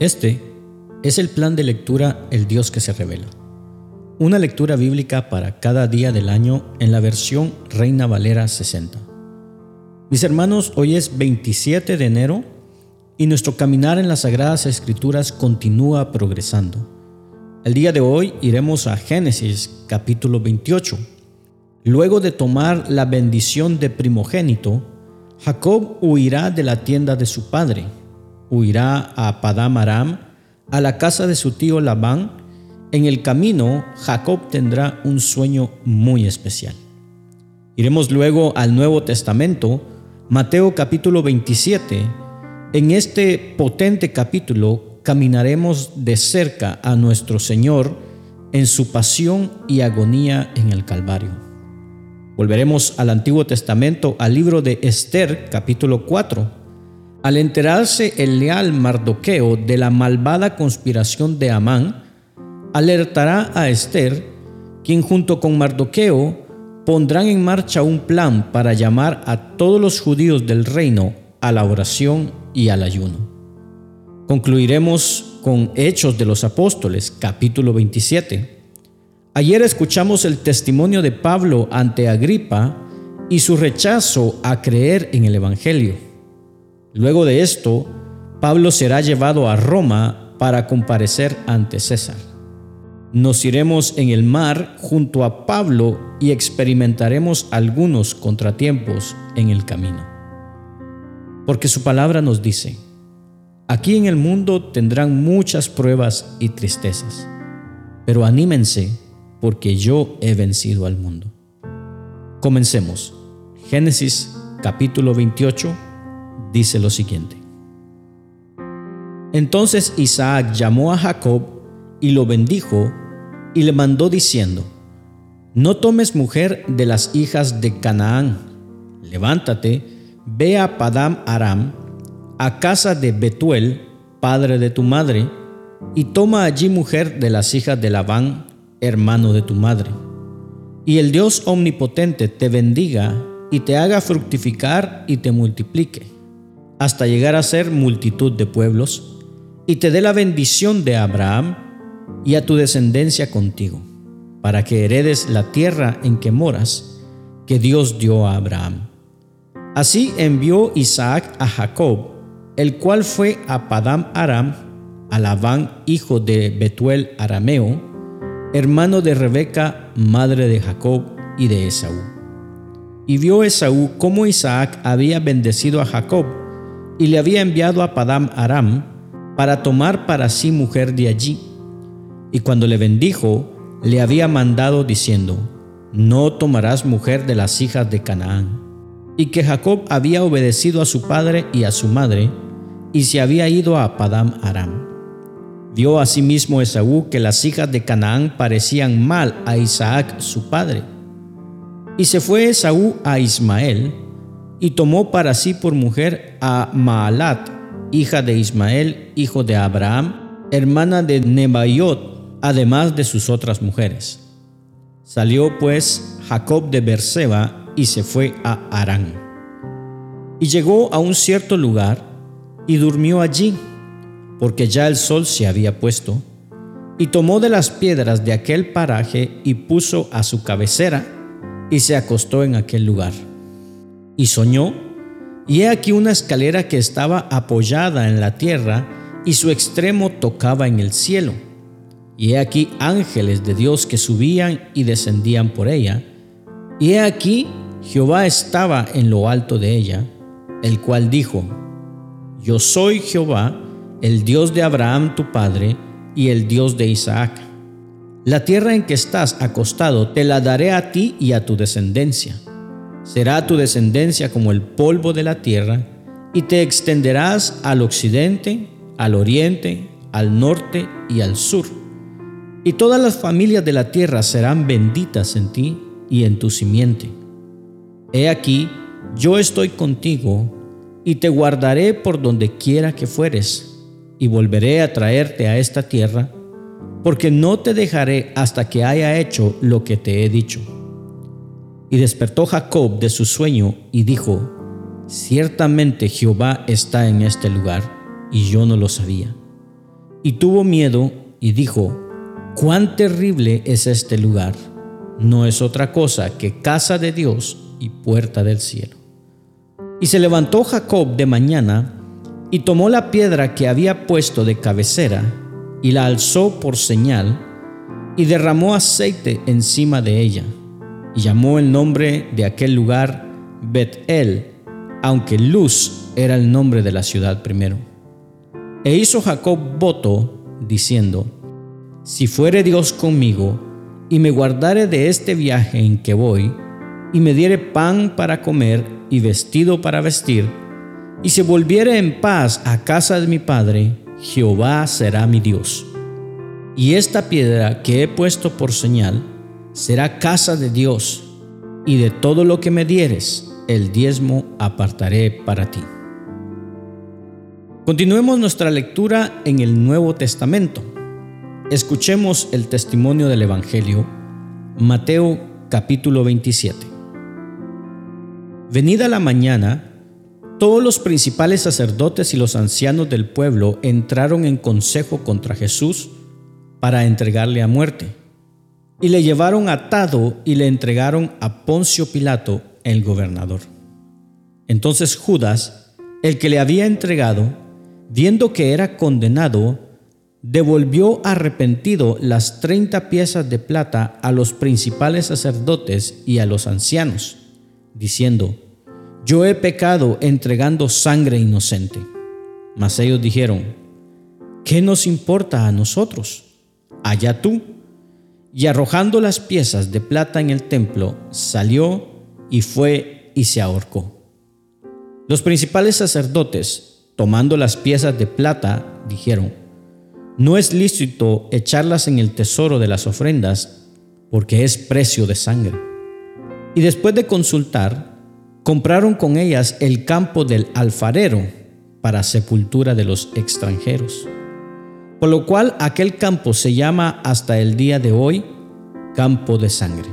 Este es el plan de lectura El Dios que se revela. Una lectura bíblica para cada día del año en la versión Reina Valera 60. Mis hermanos, hoy es 27 de enero y nuestro caminar en las Sagradas Escrituras continúa progresando. El día de hoy iremos a Génesis capítulo 28. Luego de tomar la bendición de primogénito, Jacob huirá de la tienda de su padre huirá a Padam Aram, a la casa de su tío Labán. En el camino, Jacob tendrá un sueño muy especial. Iremos luego al Nuevo Testamento, Mateo capítulo 27. En este potente capítulo caminaremos de cerca a nuestro Señor en su pasión y agonía en el Calvario. Volveremos al Antiguo Testamento, al libro de Esther capítulo 4 al enterarse el leal Mardoqueo de la malvada conspiración de Amán, alertará a Esther, quien junto con Mardoqueo pondrán en marcha un plan para llamar a todos los judíos del reino a la oración y al ayuno. Concluiremos con Hechos de los Apóstoles, capítulo 27. Ayer escuchamos el testimonio de Pablo ante Agripa y su rechazo a creer en el Evangelio. Luego de esto, Pablo será llevado a Roma para comparecer ante César. Nos iremos en el mar junto a Pablo y experimentaremos algunos contratiempos en el camino. Porque su palabra nos dice, aquí en el mundo tendrán muchas pruebas y tristezas, pero anímense porque yo he vencido al mundo. Comencemos. Génesis capítulo 28 dice lo siguiente. Entonces Isaac llamó a Jacob y lo bendijo y le mandó diciendo, No tomes mujer de las hijas de Canaán, levántate, ve a Padam Aram, a casa de Betuel, padre de tu madre, y toma allí mujer de las hijas de Labán, hermano de tu madre. Y el Dios omnipotente te bendiga y te haga fructificar y te multiplique hasta llegar a ser multitud de pueblos, y te dé la bendición de Abraham y a tu descendencia contigo, para que heredes la tierra en que moras, que Dios dio a Abraham. Así envió Isaac a Jacob, el cual fue a Padam Aram, a Labán, hijo de Betuel Arameo, hermano de Rebeca, madre de Jacob y de Esaú. Y vio Esaú cómo Isaac había bendecido a Jacob, y le había enviado a Padam Aram para tomar para sí mujer de allí. Y cuando le bendijo, le había mandado diciendo, no tomarás mujer de las hijas de Canaán. Y que Jacob había obedecido a su padre y a su madre, y se había ido a Padam Aram. Vio asimismo Esaú que las hijas de Canaán parecían mal a Isaac su padre. Y se fue Esaú a Ismael, y tomó para sí por mujer a Maalat, hija de Ismael, hijo de Abraham, hermana de Nebaiot, además de sus otras mujeres. Salió pues Jacob de Berseba y se fue a Arán. Y llegó a un cierto lugar y durmió allí, porque ya el sol se había puesto, y tomó de las piedras de aquel paraje y puso a su cabecera, y se acostó en aquel lugar y soñó, y he aquí una escalera que estaba apoyada en la tierra y su extremo tocaba en el cielo. Y he aquí ángeles de Dios que subían y descendían por ella. Y he aquí Jehová estaba en lo alto de ella, el cual dijo, Yo soy Jehová, el Dios de Abraham tu padre y el Dios de Isaac. La tierra en que estás acostado te la daré a ti y a tu descendencia será tu descendencia como el polvo de la tierra, y te extenderás al occidente, al oriente, al norte y al sur. Y todas las familias de la tierra serán benditas en ti y en tu simiente. He aquí, yo estoy contigo, y te guardaré por donde quiera que fueres, y volveré a traerte a esta tierra, porque no te dejaré hasta que haya hecho lo que te he dicho. Y despertó Jacob de su sueño y dijo, Ciertamente Jehová está en este lugar, y yo no lo sabía. y tuvo miedo y dijo, cuán terrible es este lugar. No es otra cosa que casa de Dios y puerta del cielo. Y se levantó Jacob de mañana y tomó la piedra que había puesto de cabecera y la alzó por señal y derramó aceite encima de ella y llamó el nombre de aquel lugar Bet-El, aunque Luz era el nombre de la ciudad primero. E hizo Jacob voto, diciendo, Si fuere Dios conmigo, y me guardare de este viaje en que voy, y me diere pan para comer y vestido para vestir, y se volviere en paz a casa de mi padre, Jehová será mi Dios. Y esta piedra que he puesto por señal será casa de Dios, y de todo lo que me dieres, el diezmo apartaré para ti. Continuemos nuestra lectura en el Nuevo Testamento. Escuchemos el testimonio del Evangelio, Mateo capítulo 27. Venida la mañana, todos los principales sacerdotes y los ancianos del pueblo entraron en consejo contra Jesús para entregarle a muerte. Y le llevaron atado y le entregaron a Poncio Pilato, el gobernador. Entonces Judas, el que le había entregado, viendo que era condenado, devolvió arrepentido las treinta piezas de plata a los principales sacerdotes y a los ancianos, diciendo, Yo he pecado entregando sangre inocente. Mas ellos dijeron, ¿qué nos importa a nosotros? Allá tú. Y arrojando las piezas de plata en el templo, salió y fue y se ahorcó. Los principales sacerdotes, tomando las piezas de plata, dijeron, no es lícito echarlas en el tesoro de las ofrendas, porque es precio de sangre. Y después de consultar, compraron con ellas el campo del alfarero para sepultura de los extranjeros. Por lo cual aquel campo se llama hasta el día de hoy campo de sangre.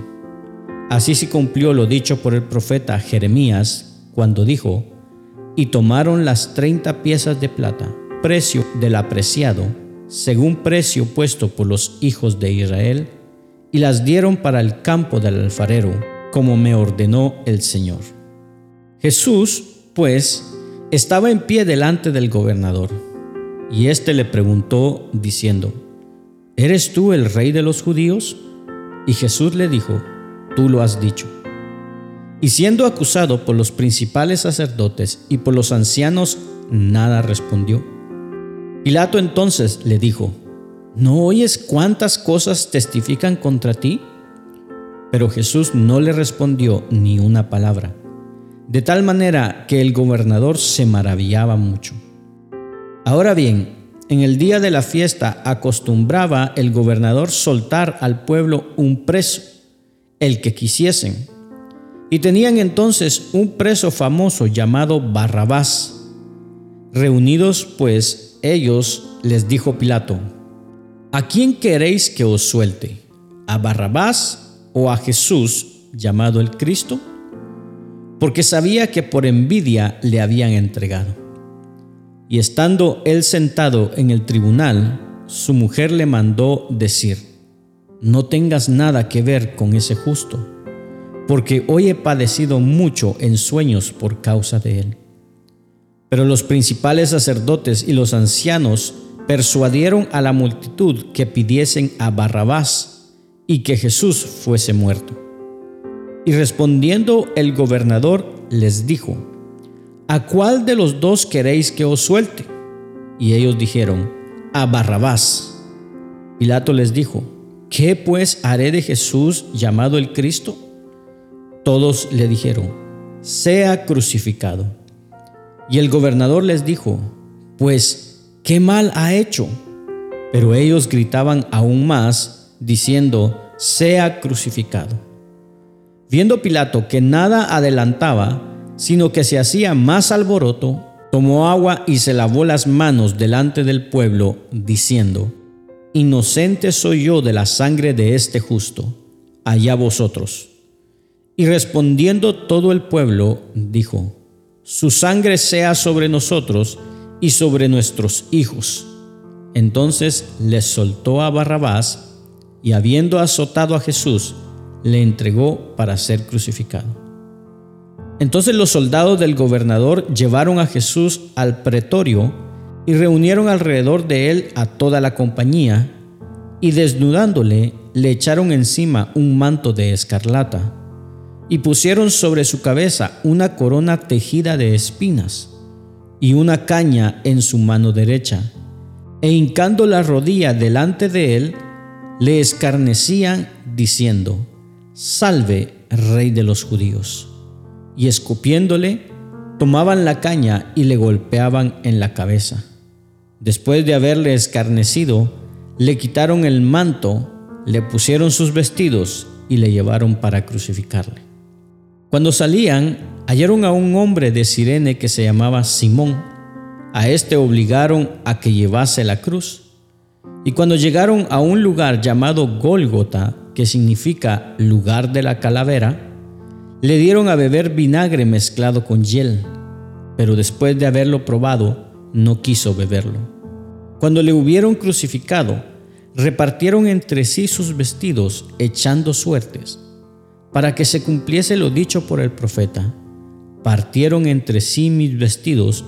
Así se cumplió lo dicho por el profeta Jeremías cuando dijo, y tomaron las treinta piezas de plata, precio del apreciado, según precio puesto por los hijos de Israel, y las dieron para el campo del alfarero, como me ordenó el Señor. Jesús, pues, estaba en pie delante del gobernador, y éste le preguntó, diciendo, ¿Eres tú el rey de los judíos? Y Jesús le dijo, Tú lo has dicho. Y siendo acusado por los principales sacerdotes y por los ancianos, nada respondió. Pilato entonces le dijo, ¿no oyes cuántas cosas testifican contra ti? Pero Jesús no le respondió ni una palabra, de tal manera que el gobernador se maravillaba mucho. Ahora bien, en el día de la fiesta acostumbraba el gobernador soltar al pueblo un preso, el que quisiesen y tenían entonces un preso famoso llamado Barrabás. Reunidos pues ellos, les dijo Pilato, ¿a quién queréis que os suelte? ¿A Barrabás o a Jesús llamado el Cristo? Porque sabía que por envidia le habían entregado. Y estando él sentado en el tribunal, su mujer le mandó decir, no tengas nada que ver con ese justo porque hoy he padecido mucho en sueños por causa de él. Pero los principales sacerdotes y los ancianos persuadieron a la multitud que pidiesen a Barrabás y que Jesús fuese muerto. Y respondiendo el gobernador les dijo, ¿A cuál de los dos queréis que os suelte? Y ellos dijeron, a Barrabás. Pilato les dijo, ¿qué pues haré de Jesús llamado el Cristo? Todos le dijeron, sea crucificado. Y el gobernador les dijo, pues, ¿qué mal ha hecho? Pero ellos gritaban aún más, diciendo, sea crucificado. Viendo Pilato que nada adelantaba, sino que se hacía más alboroto, tomó agua y se lavó las manos delante del pueblo, diciendo, Inocente soy yo de la sangre de este justo, allá vosotros. Y respondiendo todo el pueblo, dijo, Su sangre sea sobre nosotros y sobre nuestros hijos. Entonces les soltó a Barrabás y habiendo azotado a Jesús, le entregó para ser crucificado. Entonces los soldados del gobernador llevaron a Jesús al pretorio y reunieron alrededor de él a toda la compañía, y desnudándole le echaron encima un manto de escarlata, y pusieron sobre su cabeza una corona tejida de espinas, y una caña en su mano derecha, e hincando la rodilla delante de él, le escarnecían diciendo, Salve, rey de los judíos. Y escupiéndole, tomaban la caña y le golpeaban en la cabeza. Después de haberle escarnecido, le quitaron el manto, le pusieron sus vestidos y le llevaron para crucificarle. Cuando salían, hallaron a un hombre de Sirene que se llamaba Simón. A este obligaron a que llevase la cruz. Y cuando llegaron a un lugar llamado Gólgota, que significa lugar de la calavera, le dieron a beber vinagre mezclado con hiel, pero después de haberlo probado, no quiso beberlo. Cuando le hubieron crucificado, repartieron entre sí sus vestidos, echando suertes, para que se cumpliese lo dicho por el profeta. Partieron entre sí mis vestidos,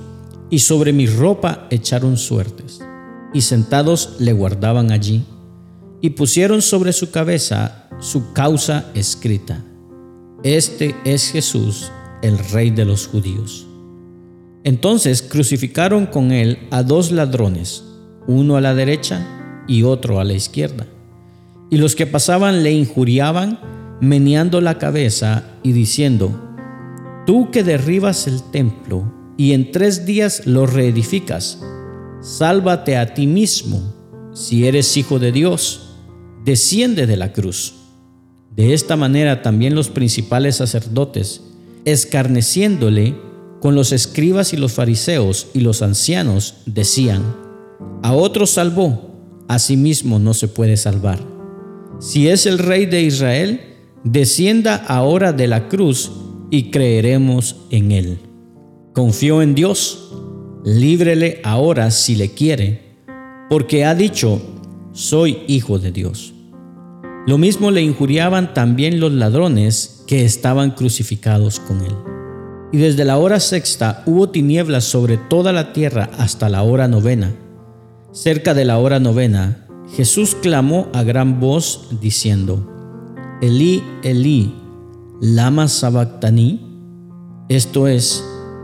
y sobre mi ropa echaron suertes, y sentados le guardaban allí, y pusieron sobre su cabeza su causa escrita. Este es Jesús, el Rey de los judíos. Entonces crucificaron con él a dos ladrones, uno a la derecha y otro a la izquierda. Y los que pasaban le injuriaban, meneando la cabeza y diciendo, Tú que derribas el templo y en tres días lo reedificas, sálvate a ti mismo, si eres hijo de Dios, desciende de la cruz. De esta manera también los principales sacerdotes, escarneciéndole con los escribas y los fariseos y los ancianos, decían, a otro salvó, a sí mismo no se puede salvar. Si es el rey de Israel, descienda ahora de la cruz y creeremos en él. Confió en Dios, líbrele ahora si le quiere, porque ha dicho, soy hijo de Dios. Lo mismo le injuriaban también los ladrones que estaban crucificados con él. Y desde la hora sexta hubo tinieblas sobre toda la tierra hasta la hora novena. Cerca de la hora novena, Jesús clamó a gran voz diciendo, Elí, Elí, lama sabactani, esto es,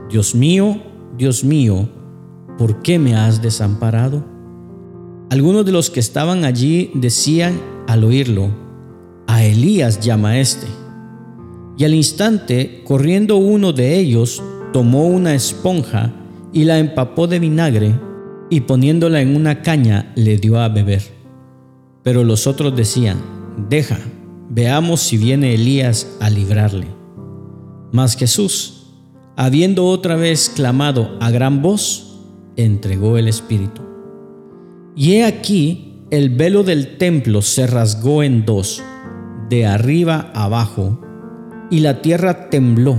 Dios mío, Dios mío, ¿por qué me has desamparado? Algunos de los que estaban allí decían al oírlo, a Elías llama este. Y al instante, corriendo uno de ellos, tomó una esponja y la empapó de vinagre y poniéndola en una caña le dio a beber. Pero los otros decían, deja, veamos si viene Elías a librarle. Mas Jesús, habiendo otra vez clamado a gran voz, entregó el Espíritu. Y he aquí el velo del templo se rasgó en dos, de arriba abajo, y la tierra tembló,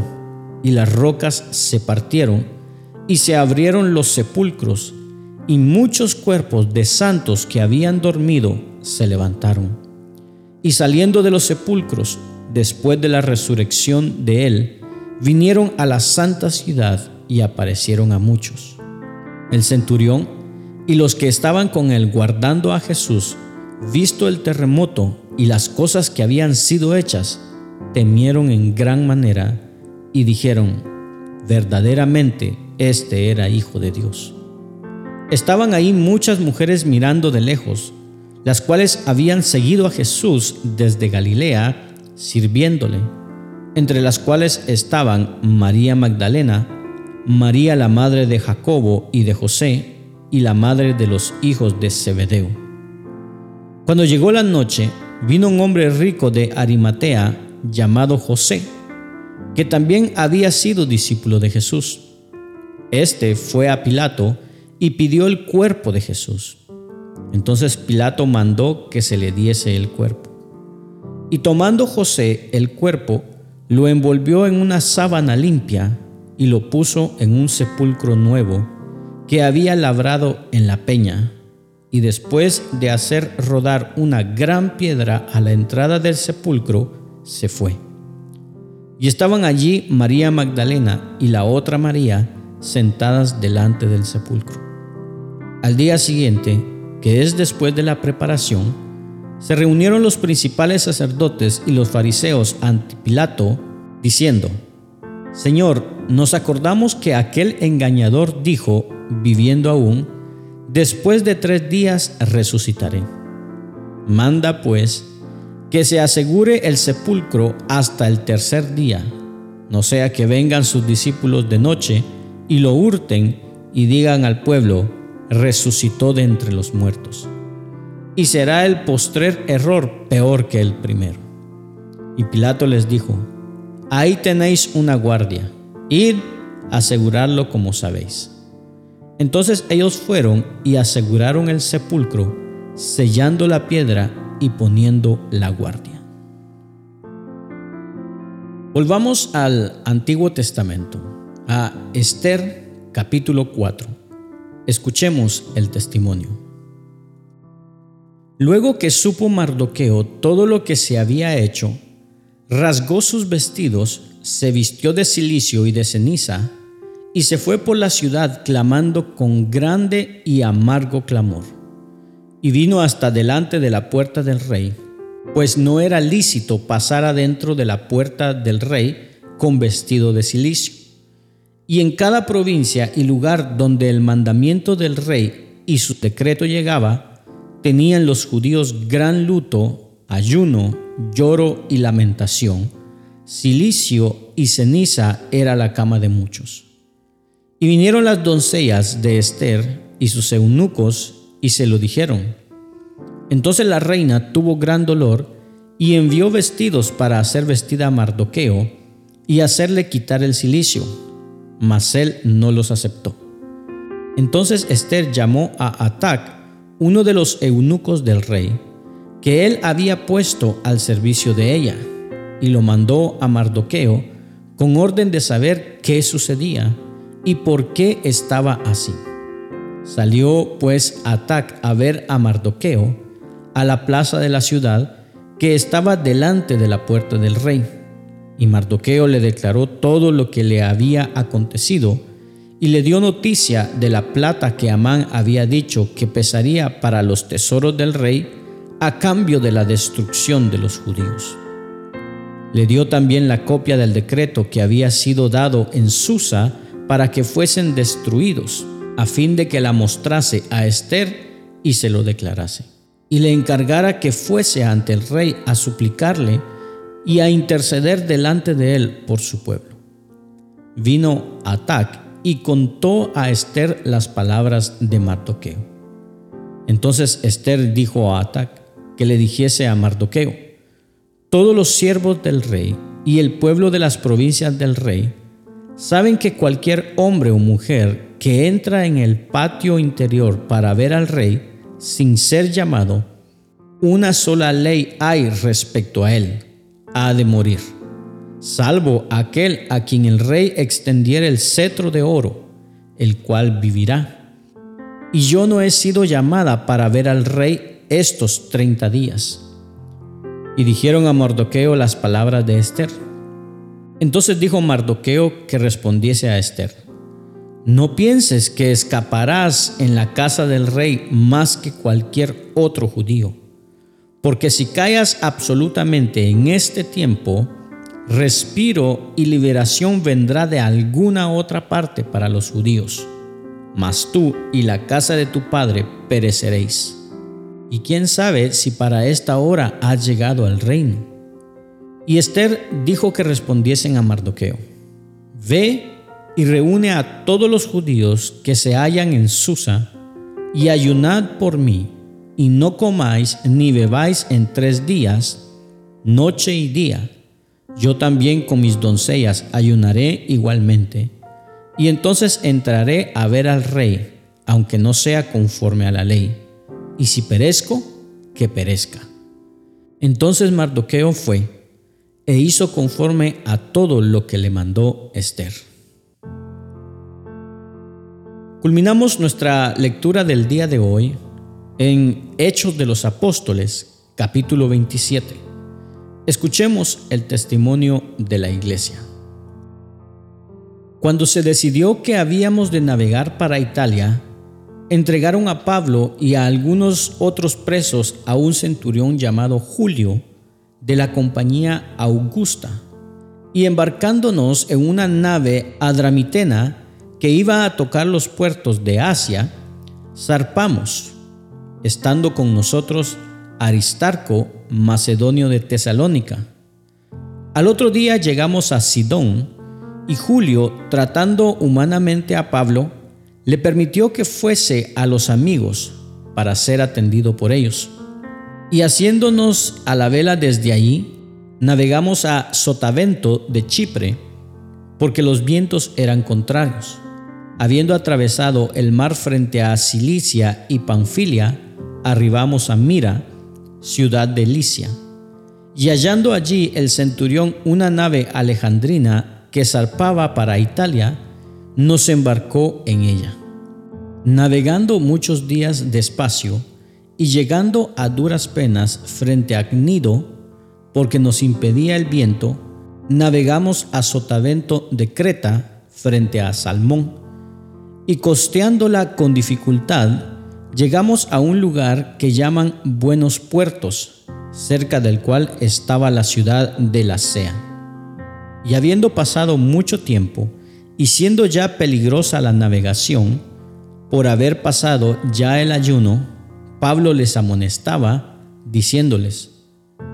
y las rocas se partieron, y se abrieron los sepulcros, y muchos cuerpos de santos que habían dormido se levantaron. Y saliendo de los sepulcros, después de la resurrección de él, vinieron a la santa ciudad y aparecieron a muchos. El centurión y los que estaban con él guardando a Jesús, visto el terremoto y las cosas que habían sido hechas, temieron en gran manera y dijeron, verdaderamente este era hijo de Dios. Estaban ahí muchas mujeres mirando de lejos, las cuales habían seguido a Jesús desde Galilea, sirviéndole, entre las cuales estaban María Magdalena, María la madre de Jacobo y de José, y la madre de los hijos de Zebedeo. Cuando llegó la noche, vino un hombre rico de Arimatea llamado José, que también había sido discípulo de Jesús. Este fue a Pilato y pidió el cuerpo de Jesús. Entonces Pilato mandó que se le diese el cuerpo. Y tomando José el cuerpo, lo envolvió en una sábana limpia y lo puso en un sepulcro nuevo que había labrado en la peña, y después de hacer rodar una gran piedra a la entrada del sepulcro, se fue. Y estaban allí María Magdalena y la otra María sentadas delante del sepulcro. Al día siguiente, que es después de la preparación, se reunieron los principales sacerdotes y los fariseos ante Pilato, diciendo, Señor, nos acordamos que aquel engañador dijo, viviendo aún, después de tres días resucitaré. Manda pues que se asegure el sepulcro hasta el tercer día, no sea que vengan sus discípulos de noche y lo hurten y digan al pueblo, resucitó de entre los muertos. Y será el postrer error peor que el primero. Y Pilato les dijo, ahí tenéis una guardia, id asegurarlo como sabéis. Entonces ellos fueron y aseguraron el sepulcro, sellando la piedra y poniendo la guardia. Volvamos al Antiguo Testamento, a Esther capítulo 4. Escuchemos el testimonio. Luego que supo Mardoqueo todo lo que se había hecho, rasgó sus vestidos, se vistió de silicio y de ceniza, y se fue por la ciudad clamando con grande y amargo clamor. Y vino hasta delante de la puerta del rey, pues no era lícito pasar adentro de la puerta del rey con vestido de silicio. Y en cada provincia y lugar donde el mandamiento del rey y su decreto llegaba, tenían los judíos gran luto, ayuno, lloro y lamentación. Silicio y ceniza era la cama de muchos. Y vinieron las doncellas de Esther y sus eunucos y se lo dijeron. Entonces la reina tuvo gran dolor y envió vestidos para hacer vestida a Mardoqueo y hacerle quitar el silicio mas él no los aceptó. Entonces Esther llamó a Atac, uno de los eunucos del rey, que él había puesto al servicio de ella, y lo mandó a Mardoqueo con orden de saber qué sucedía y por qué estaba así. Salió pues Atac a ver a Mardoqueo a la plaza de la ciudad que estaba delante de la puerta del rey y Mardoqueo le declaró todo lo que le había acontecido y le dio noticia de la plata que Amán había dicho que pesaría para los tesoros del rey a cambio de la destrucción de los judíos. Le dio también la copia del decreto que había sido dado en Susa para que fuesen destruidos, a fin de que la mostrase a Esther y se lo declarase. Y le encargara que fuese ante el rey a suplicarle y a interceder delante de él por su pueblo. Vino Atac y contó a Esther las palabras de Mardoqueo. Entonces Esther dijo a Atac que le dijese a Mardoqueo, todos los siervos del rey y el pueblo de las provincias del rey saben que cualquier hombre o mujer que entra en el patio interior para ver al rey sin ser llamado, una sola ley hay respecto a él ha de morir, salvo aquel a quien el rey extendiera el cetro de oro, el cual vivirá. Y yo no he sido llamada para ver al rey estos treinta días. Y dijeron a Mardoqueo las palabras de Esther. Entonces dijo Mardoqueo que respondiese a Esther, no pienses que escaparás en la casa del rey más que cualquier otro judío porque si callas absolutamente en este tiempo, respiro y liberación vendrá de alguna otra parte para los judíos. Mas tú y la casa de tu padre pereceréis. Y quién sabe si para esta hora has llegado al reino. Y Esther dijo que respondiesen a Mardoqueo, Ve y reúne a todos los judíos que se hallan en Susa, y ayunad por mí y no comáis ni bebáis en tres días, noche y día. Yo también con mis doncellas ayunaré igualmente. Y entonces entraré a ver al rey, aunque no sea conforme a la ley. Y si perezco, que perezca. Entonces Mardoqueo fue e hizo conforme a todo lo que le mandó Esther. Culminamos nuestra lectura del día de hoy en Hechos de los Apóstoles, capítulo 27. Escuchemos el testimonio de la iglesia. Cuando se decidió que habíamos de navegar para Italia, entregaron a Pablo y a algunos otros presos a un centurión llamado Julio de la compañía Augusta, y embarcándonos en una nave adramitena que iba a tocar los puertos de Asia, zarpamos, estando con nosotros Aristarco, macedonio de Tesalónica. Al otro día llegamos a Sidón, y Julio, tratando humanamente a Pablo, le permitió que fuese a los amigos para ser atendido por ellos. Y haciéndonos a la vela desde allí, navegamos a Sotavento de Chipre, porque los vientos eran contrarios. Habiendo atravesado el mar frente a Cilicia y Panfilia, arribamos a Mira, ciudad de Licia. Y hallando allí el centurión una nave alejandrina que zarpaba para Italia, nos embarcó en ella. Navegando muchos días despacio y llegando a duras penas frente a Cnido, porque nos impedía el viento, navegamos a Sotavento de Creta frente a Salmón, y costeándola con dificultad, llegamos a un lugar que llaman Buenos Puertos, cerca del cual estaba la ciudad de la Sea. Y habiendo pasado mucho tiempo, y siendo ya peligrosa la navegación, por haber pasado ya el ayuno, Pablo les amonestaba, diciéndoles,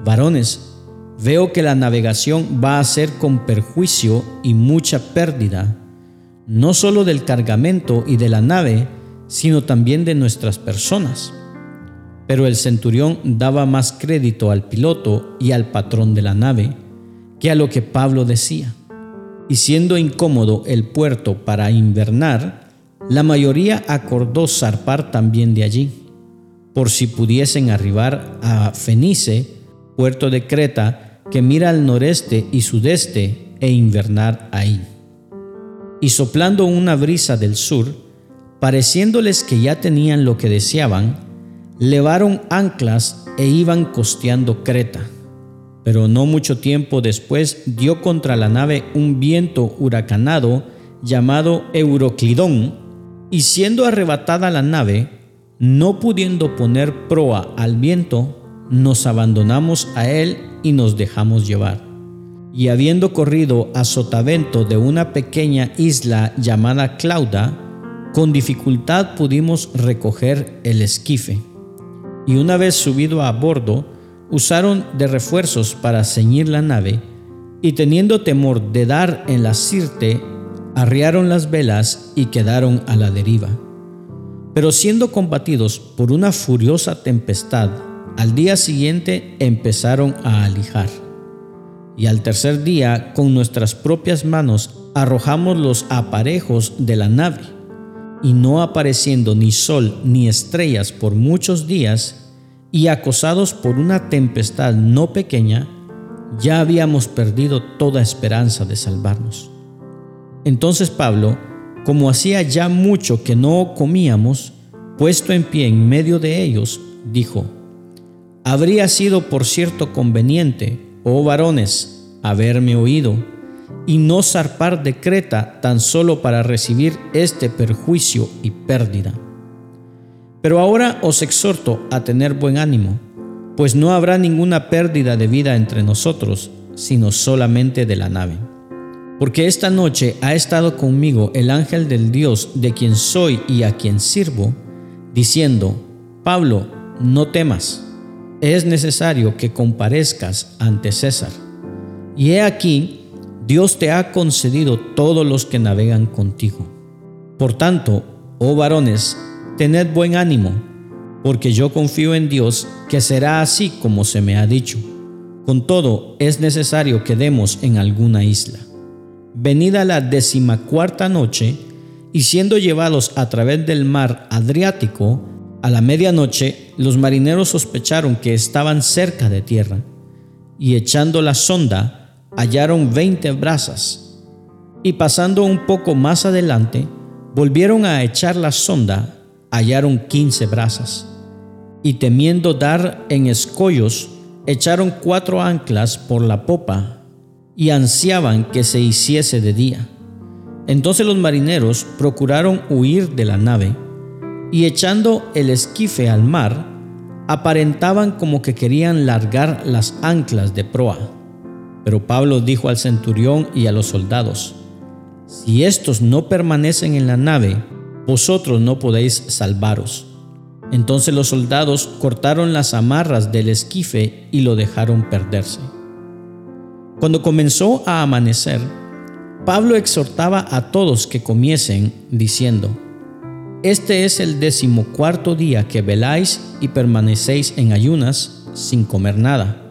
varones, veo que la navegación va a ser con perjuicio y mucha pérdida, no solo del cargamento y de la nave, sino también de nuestras personas. Pero el centurión daba más crédito al piloto y al patrón de la nave, que a lo que Pablo decía. Y siendo incómodo el puerto para invernar, la mayoría acordó zarpar también de allí, por si pudiesen arribar a Fenice, puerto de Creta, que mira al noreste y sudeste, e invernar ahí. Y soplando una brisa del sur, pareciéndoles que ya tenían lo que deseaban, levaron anclas e iban costeando Creta pero no mucho tiempo después dio contra la nave un viento huracanado llamado Euroclidón, y siendo arrebatada la nave, no pudiendo poner proa al viento, nos abandonamos a él y nos dejamos llevar. Y habiendo corrido a sotavento de una pequeña isla llamada Clauda, con dificultad pudimos recoger el esquife. Y una vez subido a bordo, usaron de refuerzos para ceñir la nave, y teniendo temor de dar en la sirte, arriaron las velas y quedaron a la deriva. Pero siendo combatidos por una furiosa tempestad, al día siguiente empezaron a alijar. Y al tercer día, con nuestras propias manos, arrojamos los aparejos de la nave, y no apareciendo ni sol ni estrellas por muchos días, y acosados por una tempestad no pequeña, ya habíamos perdido toda esperanza de salvarnos. Entonces Pablo, como hacía ya mucho que no comíamos, puesto en pie en medio de ellos, dijo, Habría sido por cierto conveniente, oh varones, haberme oído, y no zarpar de Creta tan solo para recibir este perjuicio y pérdida pero ahora os exhorto a tener buen ánimo, pues no habrá ninguna pérdida de vida entre nosotros, sino solamente de la nave. Porque esta noche ha estado conmigo el ángel del Dios de quien soy y a quien sirvo, diciendo, Pablo, no temas, es necesario que comparezcas ante César. Y he aquí, Dios te ha concedido todos los que navegan contigo. Por tanto, oh varones, Tened buen ánimo, porque yo confío en Dios que será así como se me ha dicho. Con todo, es necesario que demos en alguna isla. Venida la decimacuarta noche, y siendo llevados a través del mar Adriático, a la medianoche los marineros sospecharon que estaban cerca de tierra, y echando la sonda, hallaron veinte brazas, y pasando un poco más adelante, volvieron a echar la sonda hallaron quince brasas. y temiendo dar en escollos, echaron cuatro anclas por la popa y ansiaban que se hiciese de día. Entonces los marineros procuraron huir de la nave y echando el esquife al mar, aparentaban como que querían largar las anclas de proa. Pero Pablo dijo al centurión y a los soldados, Si estos no permanecen en la nave, vosotros no podéis salvaros. Entonces los soldados cortaron las amarras del esquife y lo dejaron perderse. Cuando comenzó a amanecer, Pablo exhortaba a todos que comiesen, diciendo, Este es el decimocuarto día que veláis y permanecéis en ayunas sin comer nada.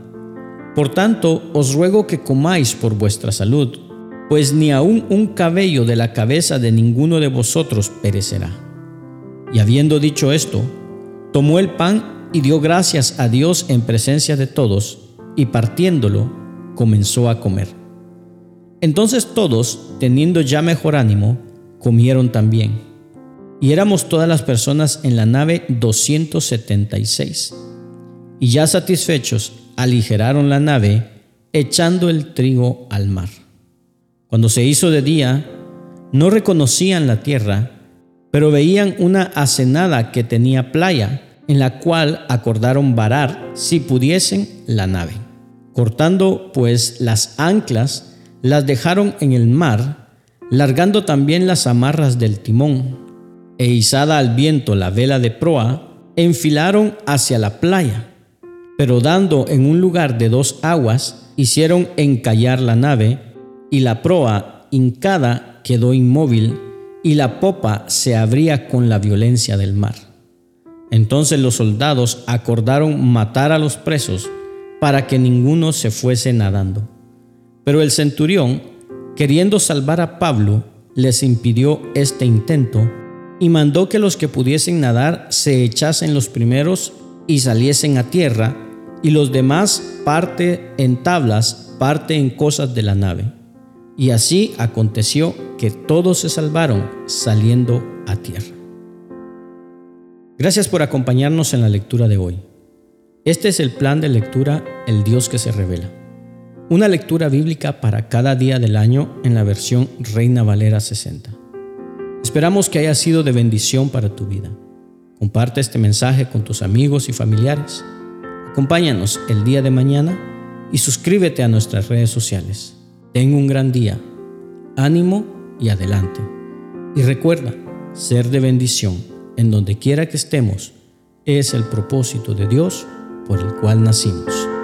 Por tanto, os ruego que comáis por vuestra salud, pues ni aun un cabello de la cabeza de ninguno de vosotros perecerá. Y habiendo dicho esto, tomó el pan y dio gracias a Dios en presencia de todos, y partiéndolo, comenzó a comer. Entonces todos, teniendo ya mejor ánimo, comieron también. Y éramos todas las personas en la nave 276. Y ya satisfechos, aligeraron la nave, echando el trigo al mar. Cuando se hizo de día, no reconocían la tierra, pero veían una acenada que tenía playa, en la cual acordaron varar, si pudiesen, la nave. Cortando pues las anclas, las dejaron en el mar, largando también las amarras del timón, e izada al viento la vela de proa, enfilaron hacia la playa, pero dando en un lugar de dos aguas, hicieron encallar la nave, y la proa, hincada, quedó inmóvil, y la popa se abría con la violencia del mar. Entonces los soldados acordaron matar a los presos para que ninguno se fuese nadando. Pero el centurión, queriendo salvar a Pablo, les impidió este intento y mandó que los que pudiesen nadar se echasen los primeros y saliesen a tierra, y los demás parte en tablas, parte en cosas de la nave. Y así aconteció que todos se salvaron saliendo a tierra. Gracias por acompañarnos en la lectura de hoy. Este es el plan de lectura El Dios que se revela. Una lectura bíblica para cada día del año en la versión Reina Valera 60. Esperamos que haya sido de bendición para tu vida. Comparte este mensaje con tus amigos y familiares. Acompáñanos el día de mañana y suscríbete a nuestras redes sociales. Ten un gran día, ánimo y adelante. Y recuerda, ser de bendición en donde quiera que estemos es el propósito de Dios por el cual nacimos.